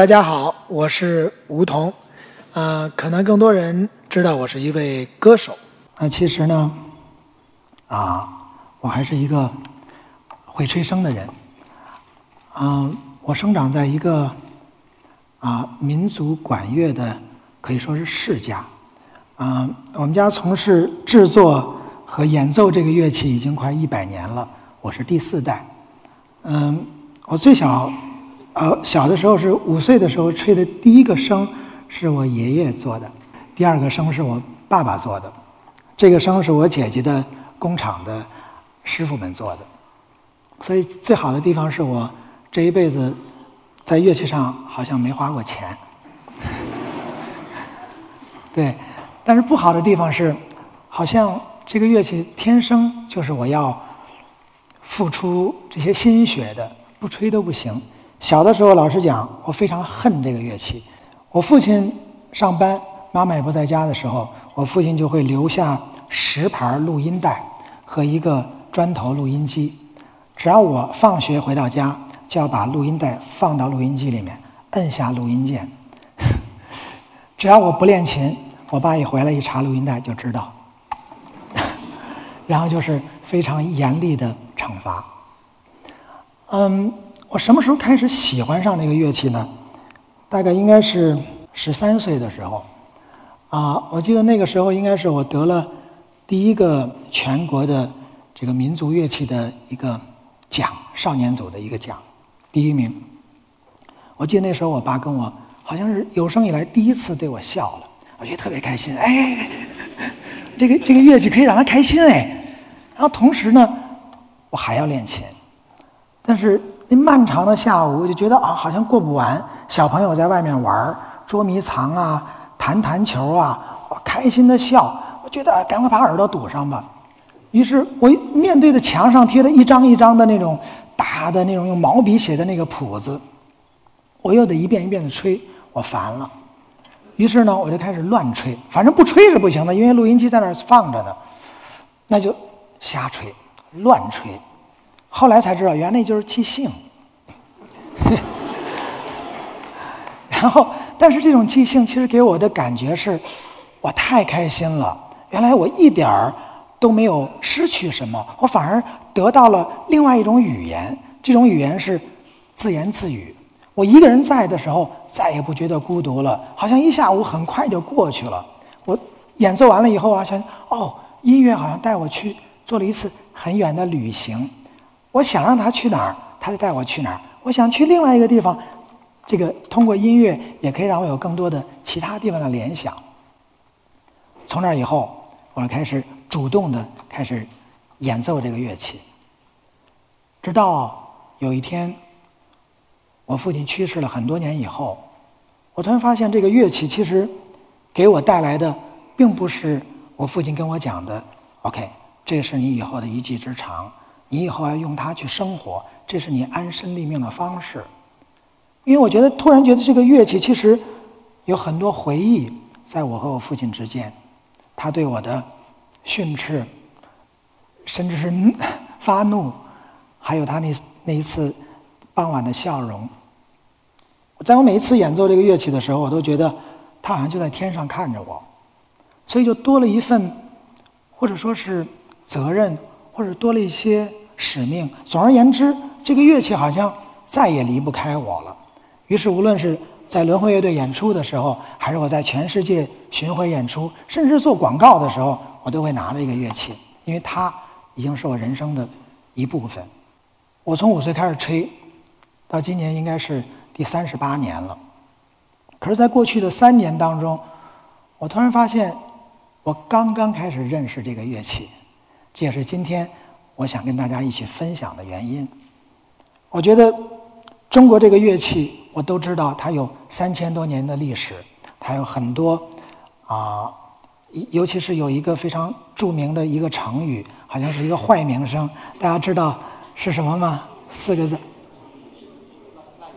大家好，我是吴桐，呃，可能更多人知道我是一位歌手，啊，其实呢，啊，我还是一个会吹笙的人，嗯，我生长在一个啊民族管乐的可以说是世家，啊，我们家从事制作和演奏这个乐器已经快一百年了，我是第四代，嗯，我最小。呃，小的时候是五岁的时候吹的第一个笙是我爷爷做的，第二个笙是我爸爸做的，这个笙是我姐姐的工厂的师傅们做的，所以最好的地方是我这一辈子在乐器上好像没花过钱，对，但是不好的地方是，好像这个乐器天生就是我要付出这些心血的，不吹都不行。小的时候，老实讲，我非常恨这个乐器。我父亲上班，妈妈也不在家的时候，我父亲就会留下十盘录音带和一个砖头录音机。只要我放学回到家，就要把录音带放到录音机里面，摁下录音键。只要我不练琴，我爸一回来一查录音带就知道。然后就是非常严厉的惩罚。嗯。我什么时候开始喜欢上这个乐器呢？大概应该是十三岁的时候，啊，我记得那个时候应该是我得了第一个全国的这个民族乐器的一个奖，少年组的一个奖，第一名。我记得那时候我爸跟我好像是有生以来第一次对我笑了，我觉得特别开心。哎，这个这个乐器可以让他开心哎。然后同时呢，我还要练琴，但是。那漫长的下午，我就觉得啊，好像过不完。小朋友在外面玩捉迷藏啊，弹弹球啊，我开心的笑。我觉得赶快把耳朵堵上吧。于是我面对着墙上贴的一张一张的那种大的那种用毛笔写的那个谱子，我又得一遍一遍的吹，我烦了。于是呢，我就开始乱吹，反正不吹是不行的，因为录音机在那儿放着呢，那就瞎吹，乱吹。后来才知道，原来就是即兴。然后，但是这种即兴其实给我的感觉是，我太开心了。原来我一点儿都没有失去什么，我反而得到了另外一种语言。这种语言是自言自语。我一个人在的时候，再也不觉得孤独了，好像一下午很快就过去了。我演奏完了以后啊，想哦，音乐好像带我去做了一次很远的旅行。我想让他去哪儿，他就带我去哪儿。我想去另外一个地方，这个通过音乐也可以让我有更多的其他地方的联想。从那以后，我开始主动的开始演奏这个乐器。直到有一天，我父亲去世了很多年以后，我突然发现这个乐器其实给我带来的，并不是我父亲跟我讲的 “OK”，这是你以后的一技之长。你以后要用它去生活，这是你安身立命的方式。因为我觉得，突然觉得这个乐器其实有很多回忆，在我和我父亲之间，他对我的训斥，甚至是发怒，还有他那那一次傍晚的笑容。在我每一次演奏这个乐器的时候，我都觉得他好像就在天上看着我，所以就多了一份，或者说是责任，或者多了一些。使命。总而言之，这个乐器好像再也离不开我了。于是，无论是在轮回乐队演出的时候，还是我在全世界巡回演出，甚至做广告的时候，我都会拿着一个乐器，因为它已经是我人生的一部分。我从五岁开始吹，到今年应该是第三十八年了。可是，在过去的三年当中，我突然发现，我刚刚开始认识这个乐器，这也是今天。我想跟大家一起分享的原因，我觉得中国这个乐器，我都知道它有三千多年的历史，它有很多啊，尤其是有一个非常著名的一个成语，好像是一个坏名声，大家知道是什么吗？四个字，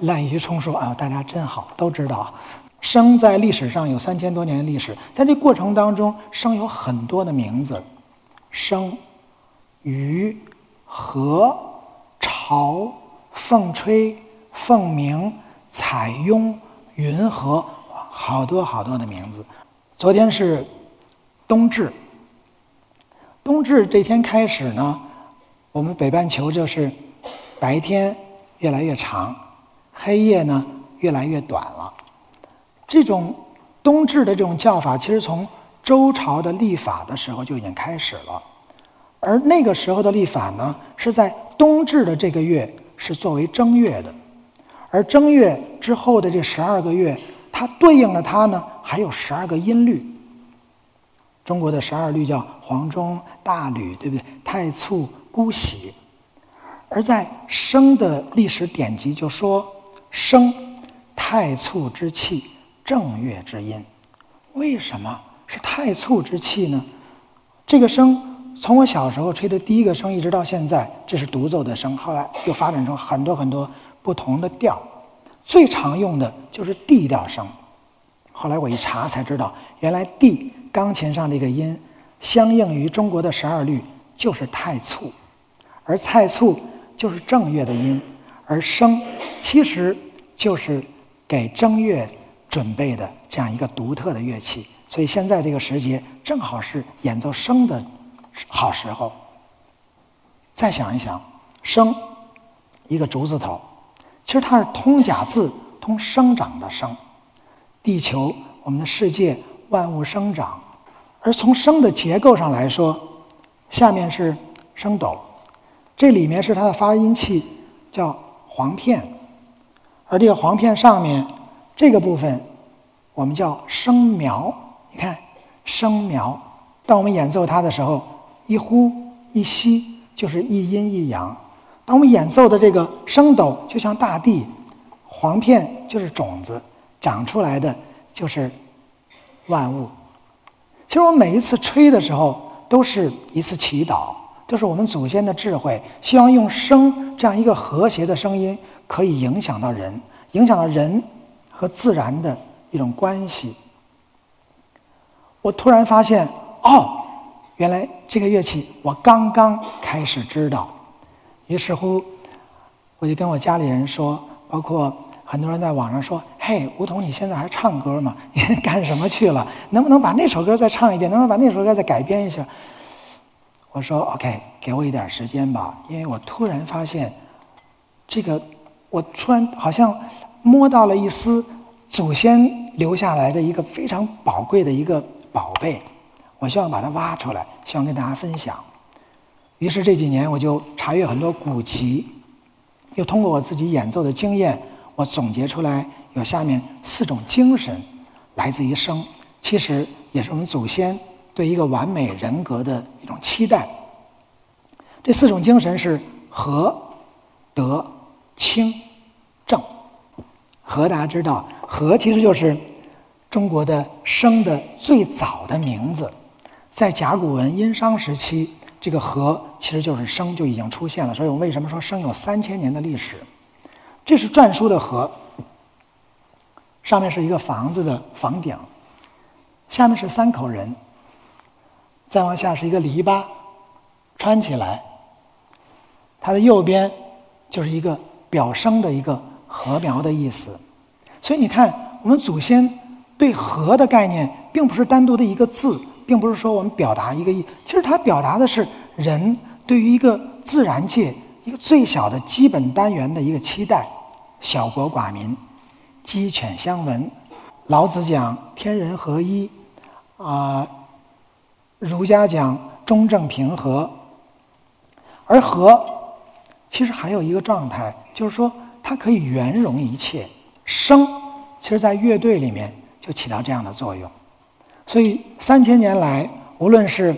滥竽充数啊！大家真好，都知道。笙在历史上有三千多年的历史，在这过程当中，笙有很多的名字，生。鱼、和、潮、凤吹、凤鸣、彩雍、云和，好多好多的名字。昨天是冬至，冬至这天开始呢，我们北半球就是白天越来越长，黑夜呢越来越短了。这种冬至的这种叫法，其实从周朝的历法的时候就已经开始了，而那个时候的历法呢，是在冬至的这个月是作为正月的，而正月之后的这十二个月，它对应了它呢，还有十二个音律。中国的十二律叫黄钟、大吕，对不对？太簇、姑息。而在生的历史典籍就说：“生，太簇之气，正月之音。”为什么？是太簇之气呢？这个声从我小时候吹的第一个声一直到现在，这是独奏的声。后来又发展成很多很多不同的调，最常用的就是 D 调声。后来我一查才知道，原来 D 钢琴上这个音，相应于中国的十二律就是太簇，而太簇就是正月的音，而声其实就是给正月准备的这样一个独特的乐器。所以现在这个时节正好是演奏笙的好时候。再想一想，笙一个竹字头，其实它是通假字，通生长的生。地球，我们的世界，万物生长。而从笙的结构上来说，下面是笙斗，这里面是它的发音器，叫簧片。而这个簧片上面这个部分，我们叫笙苗。你看，声苗，当我们演奏它的时候，一呼一吸就是一阴一阳。当我们演奏的这个声斗就像大地，簧片就是种子，长出来的就是万物。其实我们每一次吹的时候，都是一次祈祷，都是我们祖先的智慧，希望用声这样一个和谐的声音，可以影响到人，影响到人和自然的一种关系。我突然发现，哦，原来这个乐器我刚刚开始知道。于是乎，我就跟我家里人说，包括很多人在网上说：“嘿，吴彤，你现在还唱歌吗？你干什么去了？能不能把那首歌再唱一遍？能不能把那首歌再改编一下？”我说：“OK，给我一点时间吧，因为我突然发现，这个我突然好像摸到了一丝祖先留下来的一个非常宝贵的一个。”宝贝，我希望把它挖出来，希望跟大家分享。于是这几年我就查阅很多古籍，又通过我自己演奏的经验，我总结出来有下面四种精神，来自于生，其实也是我们祖先对一个完美人格的一种期待。这四种精神是和、德、清、正。和大家知道，和其实就是。中国的生的最早的名字，在甲骨文殷商时期，这个和其实就是生就已经出现了。所以我为什么说生有三千年的历史？这是篆书的和，上面是一个房子的房顶，下面是三口人，再往下是一个篱笆穿起来，它的右边就是一个表生的一个禾苗的意思。所以你看，我们祖先。对“和”的概念，并不是单独的一个字，并不是说我们表达一个意，其实它表达的是人对于一个自然界一个最小的基本单元的一个期待。小国寡民，鸡犬相闻。老子讲天人合一，啊，儒家讲中正平和。而和，其实还有一个状态，就是说它可以圆融一切。声，其实在乐队里面。就起到这样的作用，所以三千年来，无论是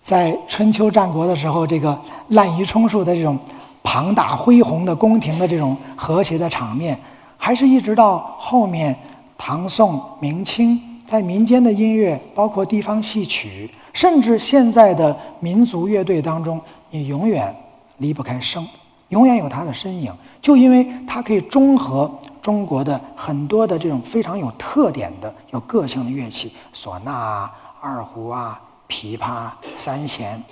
在春秋战国的时候，这个滥竽充数的这种庞大恢宏的宫廷的这种和谐的场面，还是一直到后面唐宋明清，在民间的音乐，包括地方戏曲，甚至现在的民族乐队当中，你永远离不开声，永远有它的身影，就因为它可以中和。中国的很多的这种非常有特点的、有个性的乐器，唢呐、二胡啊、琵琶、三弦，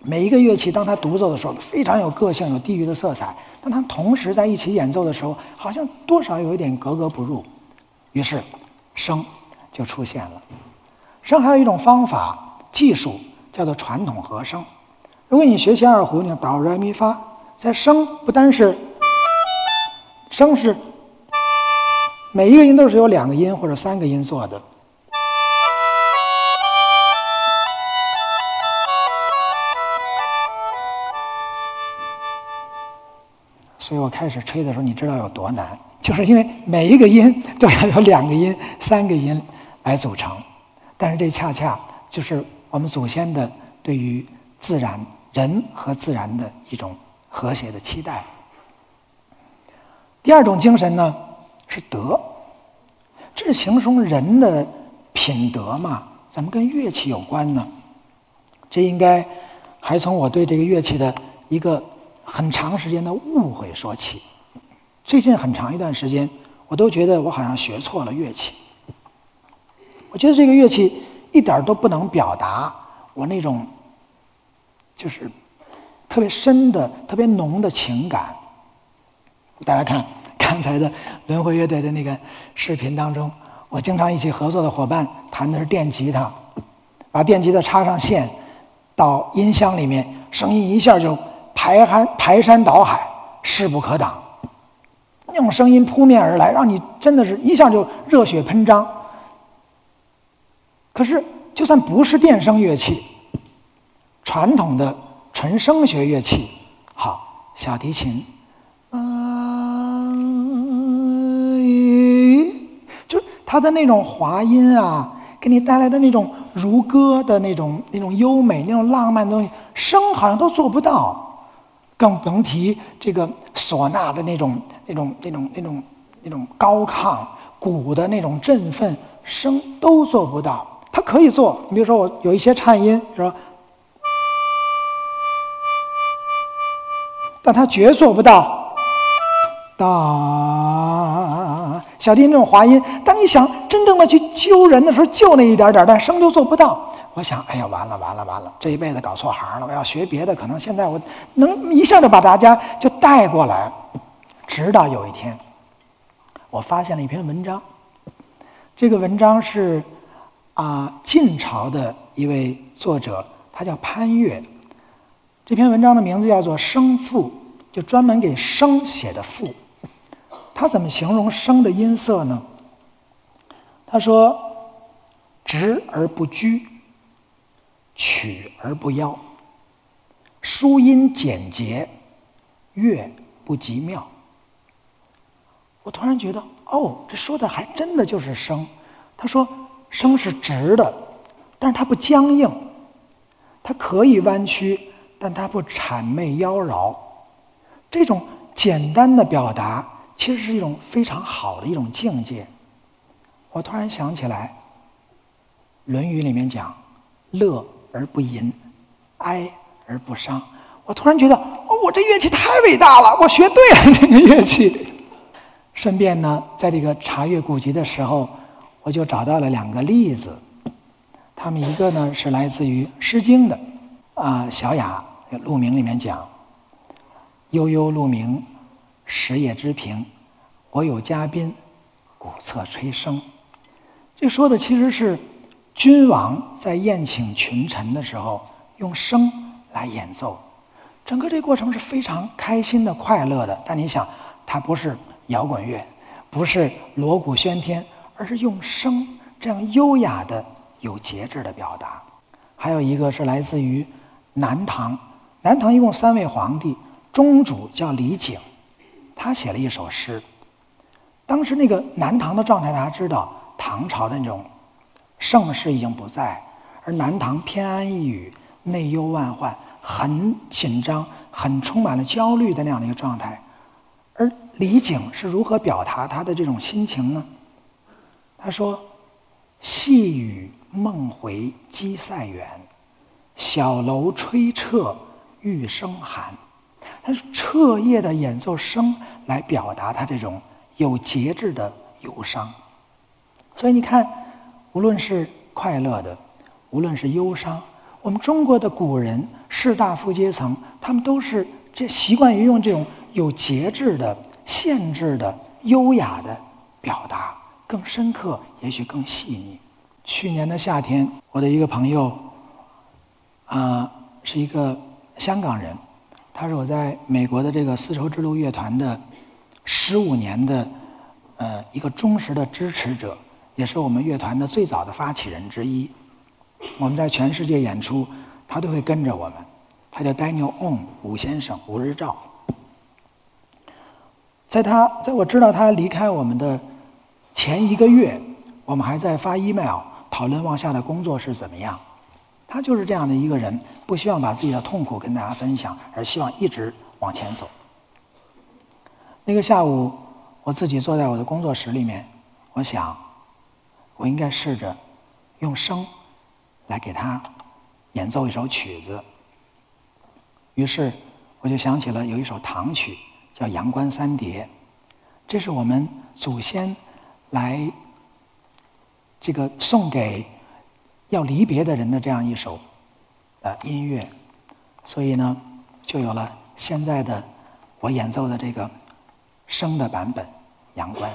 每一个乐器当它独奏的时候非常有个性、有地域的色彩。当它同时在一起演奏的时候，好像多少有一点格格不入。于是声就出现了。声还有一种方法技术叫做传统和声。如果你学习二胡，你哆来咪发，在声不单是声是每一个音都是由两个音或者三个音做的。所以我开始吹的时候，你知道有多难，就是因为每一个音都要有两个音、三个音来组成。但是这恰恰就是我们祖先的对于自然、人和自然的一种和谐的期待。第二种精神呢是德，这是形容人的品德嘛？怎么跟乐器有关呢？这应该还从我对这个乐器的一个。很长时间的误会说起，最近很长一段时间，我都觉得我好像学错了乐器。我觉得这个乐器一点都不能表达我那种就是特别深的、特别浓的情感。大家看刚才的轮回乐队的那个视频当中，我经常一起合作的伙伴弹的是电吉他，把电吉他插上线到音箱里面，声音一下就。排山排山倒海，势不可挡，那种声音扑面而来，让你真的是一下就热血喷张。可是，就算不是电声乐器，传统的纯声学乐器，好，小提琴，它的那种滑音啊，给你带来的那种如歌的那种那种优美、那种浪漫的东西，声好像都做不到。更甭提这个唢呐的那种、那种、那种、那种、那种高亢，鼓的那种振奋声都做不到。它可以做，你比如说我有一些颤音，是吧？但它绝做不到。哒，小提琴这种滑音，当你想真正的去揪人的时候，就那一点点，但声就做不到。我想，哎呀，完了完了完了，这一辈子搞错行了。我要学别的，可能现在我能一下就把大家就带过来。直到有一天，我发现了一篇文章。这个文章是啊，晋朝的一位作者，他叫潘岳。这篇文章的名字叫做《声赋》，就专门给声写的赋。他怎么形容声的音色呢？他说：“直而不拘。”曲而不妖，书音简洁，乐不极妙。我突然觉得，哦，这说的还真的就是声。他说，声是直的，但是它不僵硬，它可以弯曲，但它不谄媚妖娆。这种简单的表达，其实是一种非常好的一种境界。我突然想起来，《论语》里面讲，乐。而不淫，哀而不伤。我突然觉得，哦，我这乐器太伟大了，我学对了这个乐器。顺便呢，在这个查阅古籍的时候，我就找到了两个例子。他们一个呢是来自于《诗经》的，啊，《小雅·鹿鸣》里面讲：“悠悠鹿鸣，食野之苹。我有嘉宾，鼓瑟吹笙。”这说的其实是。君王在宴请群臣的时候，用声来演奏，整个这过程是非常开心的、快乐的。但你想，它不是摇滚乐，不是锣鼓喧天，而是用声这样优雅的、有节制的表达。还有一个是来自于南唐，南唐一共三位皇帝，中主叫李璟，他写了一首诗。当时那个南唐的状态，大家知道，唐朝的那种。盛世已经不在，而南唐偏安一隅，内忧外患，很紧张，很充满了焦虑的那样的一个状态。而李璟是如何表达他的这种心情呢？他说：“细雨梦回鸡塞远，小楼吹彻玉笙寒。”彻夜的演奏声来表达他这种有节制的忧伤。所以你看。无论是快乐的，无论是忧伤，我们中国的古人士大夫阶层，他们都是这习惯于用这种有节制的、限制的、优雅的表达，更深刻，也许更细腻。去年的夏天，我的一个朋友，啊，是一个香港人，他是我在美国的这个丝绸之路乐团的十五年的呃一个忠实的支持者，也是我们乐团的最早的发起人之一。我们在全世界演出，他都会跟着我们。他叫 Daniel On 吴先生，吴日照。在他在我知道他离开我们的前一个月，我们还在发 email 讨论往下的工作是怎么样。他就是这样的一个人，不希望把自己的痛苦跟大家分享，而希望一直往前走。那个下午，我自己坐在我的工作室里面，我想，我应该试着用声来给他演奏一首曲子。于是，我就想起了有一首唐曲。叫《阳关三叠》，这是我们祖先来这个送给要离别的人的这样一首呃音乐，所以呢，就有了现在的我演奏的这个声的版本《阳关》。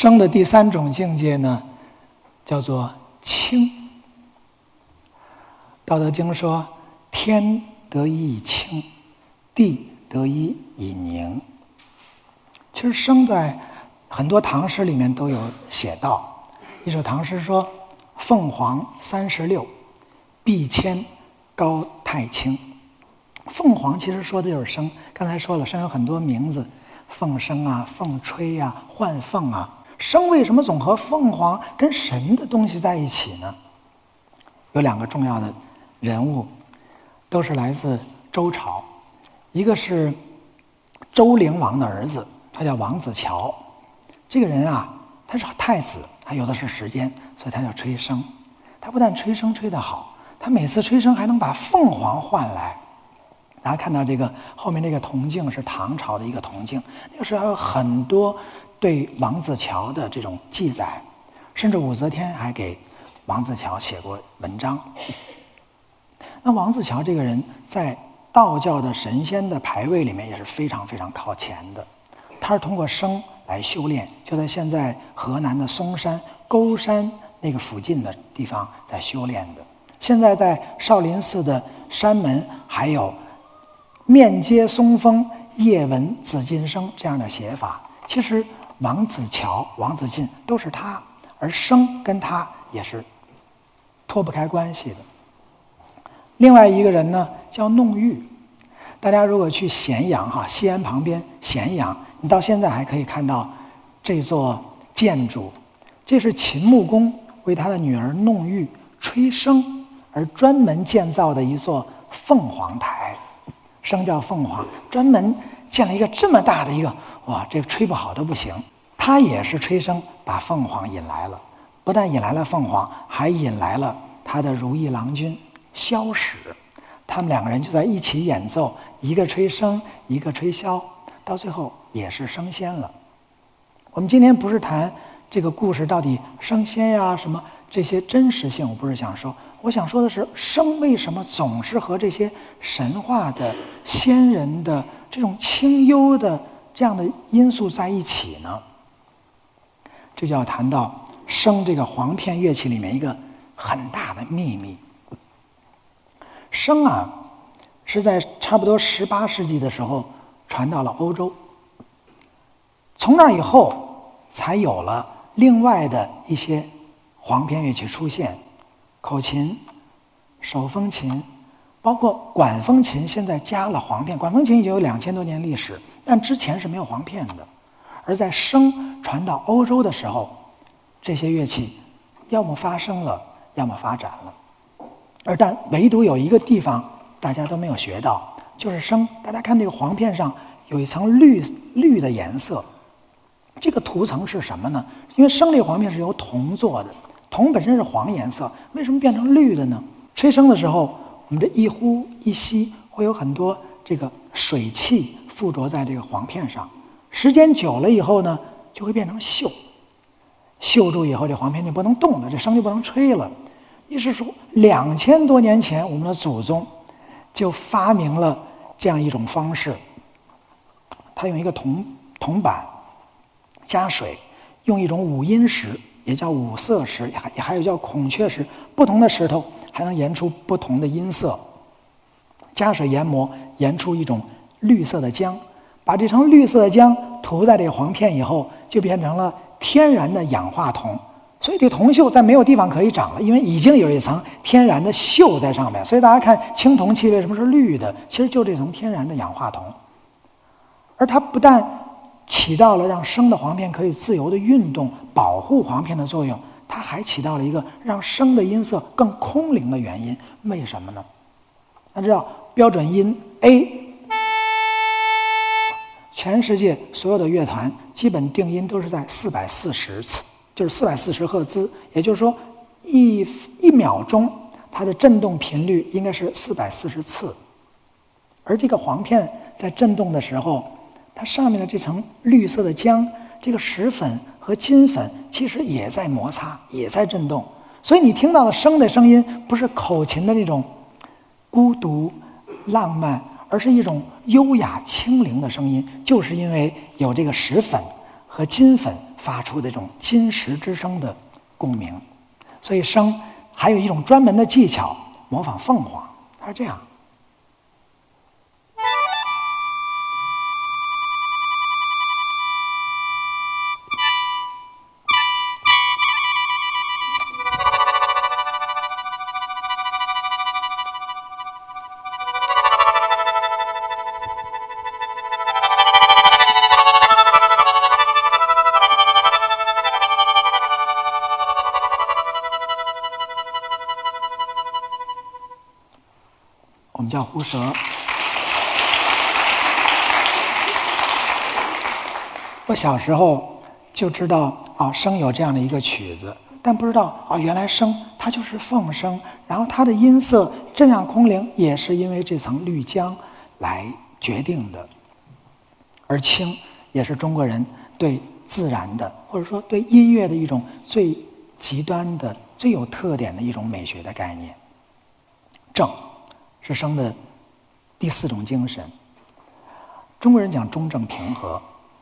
生的第三种境界呢，叫做清。道德经说：“天得一以清，地得一以宁。”其实生在很多唐诗里面都有写到，一首唐诗说：“凤凰三十六，碧千高太清。”凤凰其实说的就是生。刚才说了，生有很多名字，凤生啊、凤吹啊、幻凤啊。生为什么总和凤凰跟神的东西在一起呢？有两个重要的。人物都是来自周朝，一个是周灵王的儿子，他叫王子乔。这个人啊，他是太子，他有的是时间，所以他叫吹笙。他不但吹笙吹得好，他每次吹笙还能把凤凰换来。大家看到这个后面这个铜镜是唐朝的一个铜镜，那个时候还有很多对王子乔的这种记载，甚至武则天还给王子乔写过文章。那王子乔这个人，在道教的神仙的排位里面也是非常非常靠前的。他是通过生来修炼，就在现在河南的嵩山沟山那个附近的地方在修炼的。现在在少林寺的山门还有“面接松风，夜闻紫金声”这样的写法。其实王子乔、王子晋都是他，而生跟他也是脱不开关系的。另外一个人呢，叫弄玉。大家如果去咸阳哈，西安旁边咸阳，你到现在还可以看到这座建筑。这是秦穆公为他的女儿弄玉吹笙而专门建造的一座凤凰台。笙叫凤凰，专门建了一个这么大的一个，哇，这个吹不好都不行。他也是吹笙把凤凰引来了，不但引来了凤凰，还引来了他的如意郎君。箫史，他们两个人就在一起演奏，一个吹笙，一个吹箫，到最后也是升仙了。我们今天不是谈这个故事到底升仙呀什么这些真实性，我不是想说，我想说的是生为什么总是和这些神话的仙人的这种清幽的这样的因素在一起呢？这就要谈到笙这个簧片乐器里面一个很大的秘密。笙啊，是在差不多十八世纪的时候传到了欧洲。从那以后，才有了另外的一些簧片乐器出现，口琴、手风琴，包括管风琴，现在加了簧片。管风琴已经有两千多年历史，但之前是没有簧片的。而在笙传到欧洲的时候，这些乐器要么发生了，要么发展了。而但唯独有一个地方大家都没有学到，就是笙。大家看这个簧片上有一层绿绿的颜色，这个涂层是什么呢？因为笙这个簧片是由铜做的，铜本身是黄颜色，为什么变成绿的呢？吹笙的时候，我们这一呼一吸会有很多这个水汽附着在这个簧片上，时间久了以后呢，就会变成锈，锈住以后这簧片就不能动了，这声就不能吹了。意思是说，两千多年前，我们的祖宗就发明了这样一种方式。他用一个铜铜板加水，用一种五音石，也叫五色石，还还有叫孔雀石，不同的石头还能研出不同的音色。加水研磨，研出一种绿色的浆，把这层绿色的浆涂在这个簧片以后，就变成了天然的氧化铜。所以这铜锈在没有地方可以长了，因为已经有一层天然的锈在上面。所以大家看青铜器为什么是绿的？其实就这层天然的氧化铜。而它不但起到了让生的簧片可以自由的运动、保护簧片的作用，它还起到了一个让生的音色更空灵的原因。为什么呢？大家知道标准音 A，全世界所有的乐团基本定音都是在四百四十次。就是四百四十赫兹，也就是说，一一秒钟它的振动频率应该是四百四十次。而这个簧片在振动的时候，它上面的这层绿色的浆，这个石粉和金粉其实也在摩擦，也在振动。所以你听到的声的声音，不是口琴的那种孤独浪漫，而是一种优雅清灵的声音，就是因为有这个石粉和金粉。发出的这种金石之声的共鸣。所以笙还有一种专门的技巧，模仿凤凰，它是这样。叫胡蛇。我小时候就知道啊，笙有这样的一个曲子，但不知道啊，原来笙它就是凤声，然后它的音色这样空灵，也是因为这层绿浆来决定的。而清也是中国人对自然的，或者说对音乐的一种最极端的、最有特点的一种美学的概念。正。是生的第四种精神。中国人讲中正平和，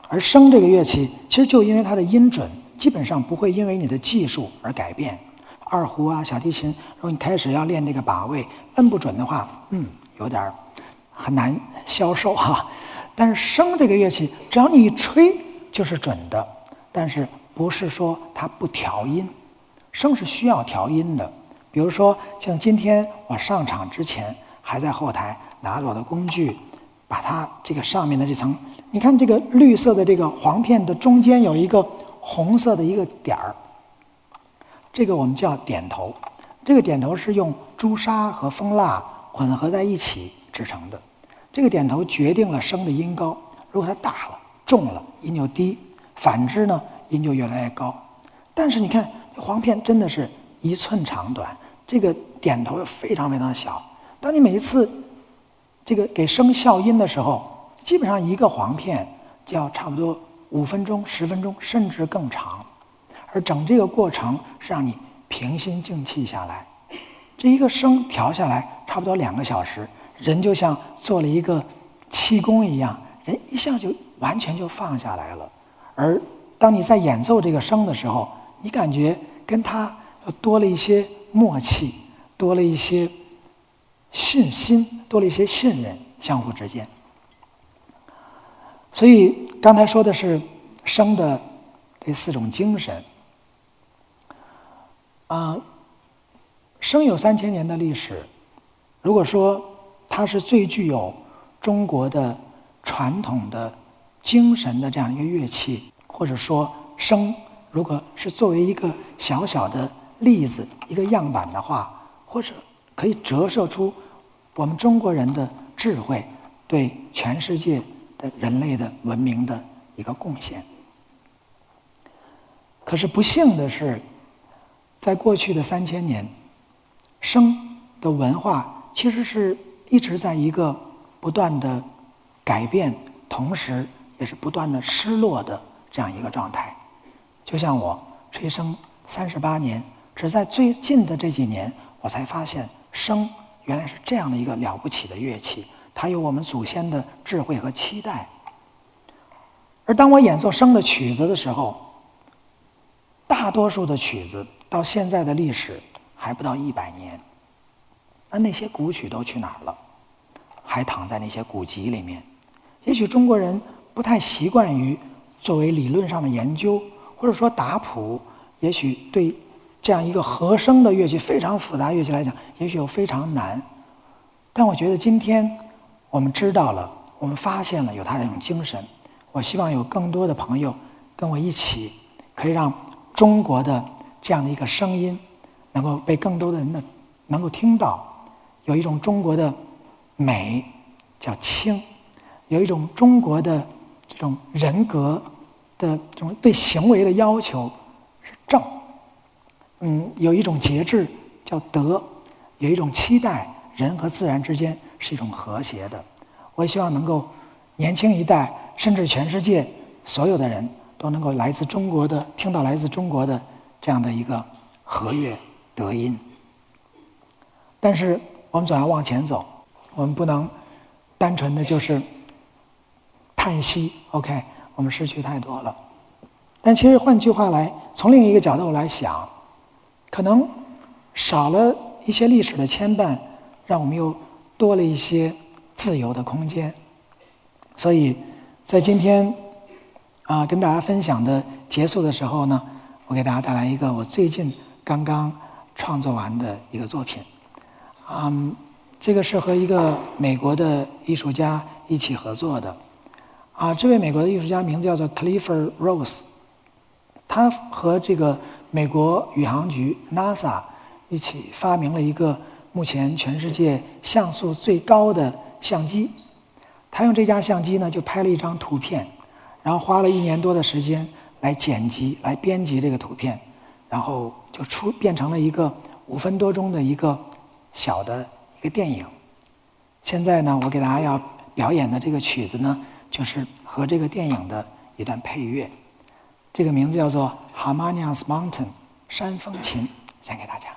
而笙这个乐器其实就因为它的音准，基本上不会因为你的技术而改变。二胡啊、小提琴，如果你开始要练这个把位，摁不准的话，嗯，有点很难销售哈。但是笙这个乐器，只要你一吹就是准的，但是不是说它不调音？笙是需要调音的。比如说像今天我上场之前。还在后台拿着我的工具，把它这个上面的这层，你看这个绿色的这个黄片的中间有一个红色的一个点儿，这个我们叫点头。这个点头是用朱砂和蜂蜡混合在一起制成的。这个点头决定了声的音高，如果它大了、重了，音就低；反之呢，音就越来越高。但是你看黄片真的是一寸长短，这个点头非常非常小。当你每一次这个给声效音的时候，基本上一个簧片就要差不多五分钟、十分钟，甚至更长。而整这个过程是让你平心静气下来，这一个声调下来差不多两个小时，人就像做了一个气功一样，人一下就完全就放下来了。而当你在演奏这个声的时候，你感觉跟他多了一些默契，多了一些。信心多了一些信任，相互之间。所以刚才说的是生的这四种精神。啊，生有三千年的历史。如果说它是最具有中国的传统的精神的这样一个乐器，或者说生，如果是作为一个小小的例子、一个样板的话，或者。可以折射出我们中国人的智慧对全世界的人类的文明的一个贡献。可是不幸的是，在过去的三千年，生的文化其实是一直在一个不断的改变，同时也是不断的失落的这样一个状态。就像我吹笙三十八年，只在最近的这几年，我才发现。笙原来是这样的一个了不起的乐器，它有我们祖先的智慧和期待。而当我演奏笙的曲子的时候，大多数的曲子到现在的历史还不到一百年，那那些古曲都去哪儿了？还躺在那些古籍里面。也许中国人不太习惯于作为理论上的研究，或者说打谱，也许对。这样一个和声的乐器，非常复杂乐器来讲，也许又非常难。但我觉得今天我们知道了，我们发现了有它这种精神。我希望有更多的朋友跟我一起，可以让中国的这样的一个声音，能够被更多的人的能够听到。有一种中国的美叫清，有一种中国的这种人格的这种对行为的要求是正。嗯，有一种节制叫德，有一种期待，人和自然之间是一种和谐的。我也希望能够年轻一代，甚至全世界所有的人都能够来自中国的听到来自中国的这样的一个和乐德音。但是我们总要往前走，我们不能单纯的就是叹息。OK，我们失去太多了。但其实换句话来，从另一个角度来想，可能少了一些历史的牵绊，让我们又多了一些自由的空间。所以在今天啊，跟大家分享的结束的时候呢，我给大家带来一个我最近刚刚创作完的一个作品。嗯，这个是和一个美国的艺术家一起合作的。啊，这位美国的艺术家名字叫做 Clifford Rose。他和这个美国宇航局 NASA 一起发明了一个目前全世界像素最高的相机。他用这架相机呢，就拍了一张图片，然后花了一年多的时间来剪辑、来编辑这个图片，然后就出变成了一个五分多钟的一个小的一个电影。现在呢，我给大家要表演的这个曲子呢，就是和这个电影的一段配乐。这个名字叫做《harmonious mountain 山风琴献给大家